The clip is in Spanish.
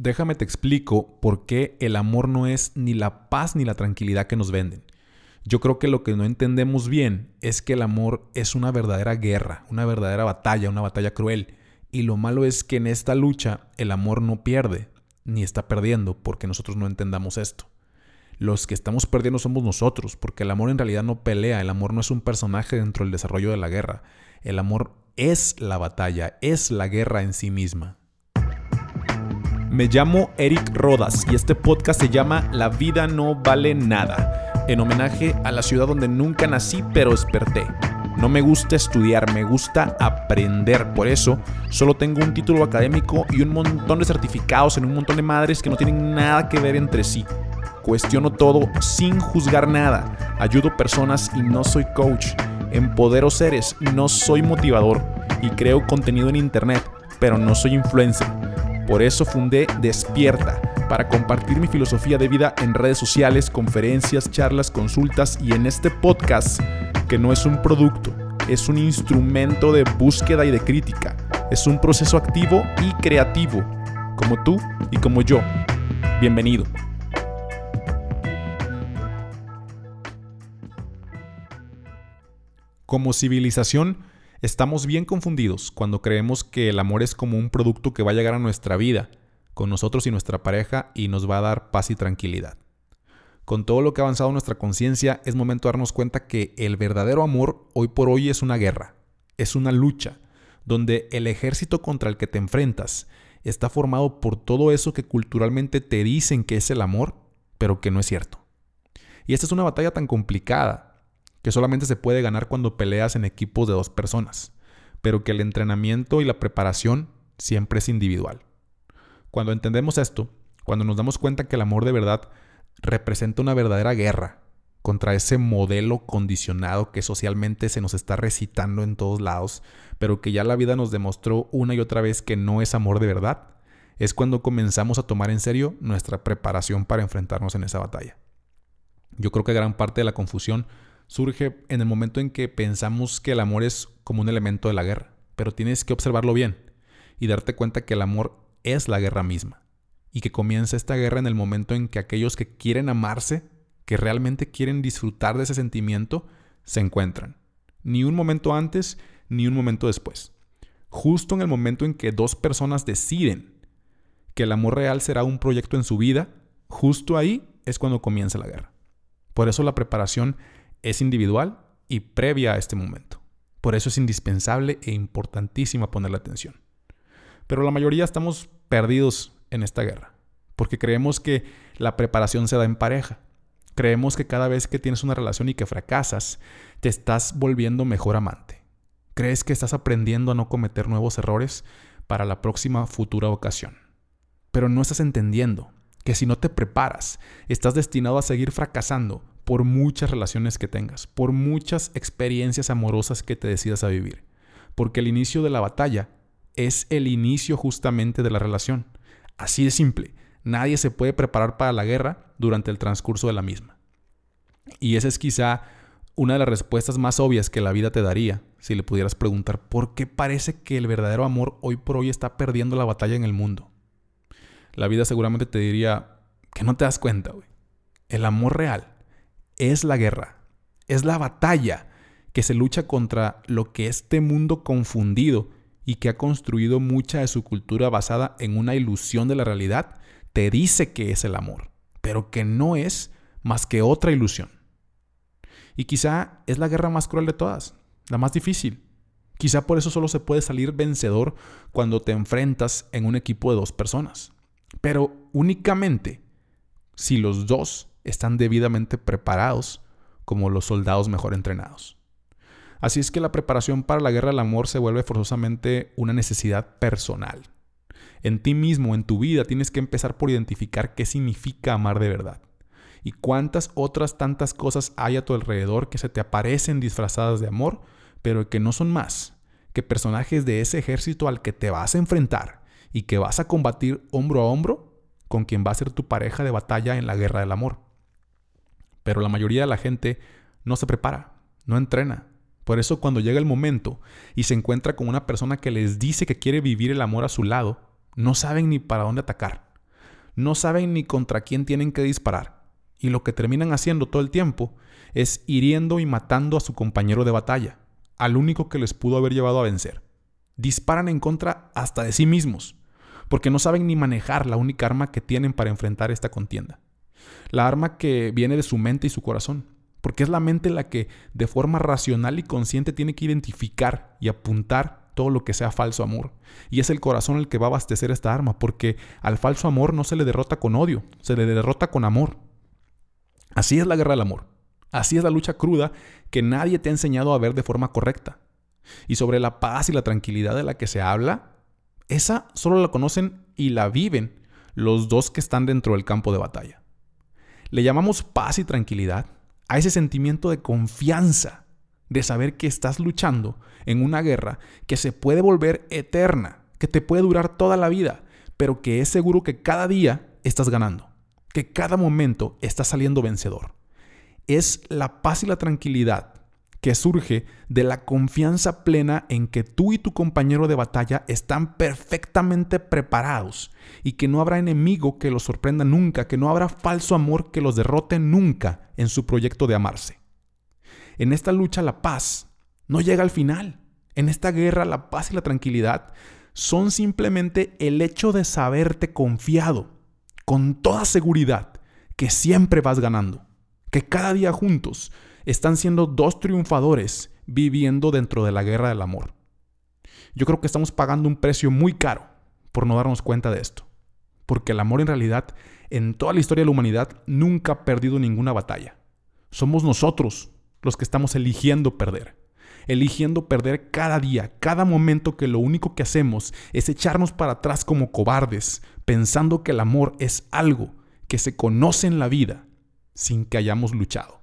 Déjame te explico por qué el amor no es ni la paz ni la tranquilidad que nos venden. Yo creo que lo que no entendemos bien es que el amor es una verdadera guerra, una verdadera batalla, una batalla cruel. Y lo malo es que en esta lucha el amor no pierde, ni está perdiendo, porque nosotros no entendamos esto. Los que estamos perdiendo somos nosotros, porque el amor en realidad no pelea, el amor no es un personaje dentro del desarrollo de la guerra. El amor es la batalla, es la guerra en sí misma. Me llamo Eric Rodas y este podcast se llama La vida no vale nada, en homenaje a la ciudad donde nunca nací pero desperté. No me gusta estudiar, me gusta aprender. Por eso solo tengo un título académico y un montón de certificados en un montón de madres que no tienen nada que ver entre sí. Cuestiono todo sin juzgar nada. Ayudo personas y no soy coach. Empodero seres, no soy motivador. Y creo contenido en internet, pero no soy influencer. Por eso fundé Despierta, para compartir mi filosofía de vida en redes sociales, conferencias, charlas, consultas y en este podcast, que no es un producto, es un instrumento de búsqueda y de crítica. Es un proceso activo y creativo, como tú y como yo. Bienvenido. Como civilización, Estamos bien confundidos cuando creemos que el amor es como un producto que va a llegar a nuestra vida, con nosotros y nuestra pareja, y nos va a dar paz y tranquilidad. Con todo lo que ha avanzado nuestra conciencia, es momento de darnos cuenta que el verdadero amor hoy por hoy es una guerra, es una lucha, donde el ejército contra el que te enfrentas está formado por todo eso que culturalmente te dicen que es el amor, pero que no es cierto. Y esta es una batalla tan complicada, que solamente se puede ganar cuando peleas en equipos de dos personas, pero que el entrenamiento y la preparación siempre es individual. Cuando entendemos esto, cuando nos damos cuenta que el amor de verdad representa una verdadera guerra contra ese modelo condicionado que socialmente se nos está recitando en todos lados, pero que ya la vida nos demostró una y otra vez que no es amor de verdad, es cuando comenzamos a tomar en serio nuestra preparación para enfrentarnos en esa batalla. Yo creo que gran parte de la confusión surge en el momento en que pensamos que el amor es como un elemento de la guerra, pero tienes que observarlo bien y darte cuenta que el amor es la guerra misma y que comienza esta guerra en el momento en que aquellos que quieren amarse, que realmente quieren disfrutar de ese sentimiento, se encuentran. Ni un momento antes, ni un momento después. Justo en el momento en que dos personas deciden que el amor real será un proyecto en su vida, justo ahí es cuando comienza la guerra. Por eso la preparación es individual y previa a este momento. Por eso es indispensable e importantísima ponerle atención. Pero la mayoría estamos perdidos en esta guerra, porque creemos que la preparación se da en pareja. Creemos que cada vez que tienes una relación y que fracasas, te estás volviendo mejor amante. Crees que estás aprendiendo a no cometer nuevos errores para la próxima futura ocasión. Pero no estás entendiendo que si no te preparas, estás destinado a seguir fracasando por muchas relaciones que tengas, por muchas experiencias amorosas que te decidas a vivir. Porque el inicio de la batalla es el inicio justamente de la relación. Así de simple. Nadie se puede preparar para la guerra durante el transcurso de la misma. Y esa es quizá una de las respuestas más obvias que la vida te daría si le pudieras preguntar por qué parece que el verdadero amor hoy por hoy está perdiendo la batalla en el mundo. La vida seguramente te diría que no te das cuenta, güey. El amor real es la guerra, es la batalla que se lucha contra lo que este mundo confundido y que ha construido mucha de su cultura basada en una ilusión de la realidad, te dice que es el amor, pero que no es más que otra ilusión. Y quizá es la guerra más cruel de todas, la más difícil. Quizá por eso solo se puede salir vencedor cuando te enfrentas en un equipo de dos personas. Pero únicamente si los dos están debidamente preparados como los soldados mejor entrenados. Así es que la preparación para la guerra del amor se vuelve forzosamente una necesidad personal. En ti mismo, en tu vida, tienes que empezar por identificar qué significa amar de verdad. Y cuántas otras tantas cosas hay a tu alrededor que se te aparecen disfrazadas de amor, pero que no son más que personajes de ese ejército al que te vas a enfrentar y que vas a combatir hombro a hombro con quien va a ser tu pareja de batalla en la guerra del amor. Pero la mayoría de la gente no se prepara, no entrena. Por eso cuando llega el momento y se encuentra con una persona que les dice que quiere vivir el amor a su lado, no saben ni para dónde atacar. no saben ni contra quién tienen que disparar, y lo que terminan haciendo todo el tiempo es hiriendo y matando a su compañero de batalla, al único que les pudo haber llevado a vencer. Disparan en contra hasta de sí mismos, porque no saben ni manejar la única arma que tienen para enfrentar esta contienda. La arma que viene de su mente y su corazón, porque es la mente la que de forma racional y consciente tiene que identificar y apuntar todo lo que sea falso amor. Y es el corazón el que va a abastecer esta arma, porque al falso amor no se le derrota con odio, se le derrota con amor. Así es la guerra del amor. Así es la lucha cruda que nadie te ha enseñado a ver de forma correcta. Y sobre la paz y la tranquilidad de la que se habla, esa solo la conocen y la viven los dos que están dentro del campo de batalla. Le llamamos paz y tranquilidad a ese sentimiento de confianza, de saber que estás luchando en una guerra que se puede volver eterna, que te puede durar toda la vida, pero que es seguro que cada día estás ganando, que cada momento estás saliendo vencedor. Es la paz y la tranquilidad que surge de la confianza plena en que tú y tu compañero de batalla están perfectamente preparados y que no habrá enemigo que los sorprenda nunca, que no habrá falso amor que los derrote nunca en su proyecto de amarse. En esta lucha la paz no llega al final. En esta guerra la paz y la tranquilidad son simplemente el hecho de saberte confiado, con toda seguridad, que siempre vas ganando, que cada día juntos están siendo dos triunfadores viviendo dentro de la guerra del amor. Yo creo que estamos pagando un precio muy caro por no darnos cuenta de esto. Porque el amor en realidad, en toda la historia de la humanidad, nunca ha perdido ninguna batalla. Somos nosotros los que estamos eligiendo perder. Eligiendo perder cada día, cada momento que lo único que hacemos es echarnos para atrás como cobardes, pensando que el amor es algo que se conoce en la vida sin que hayamos luchado.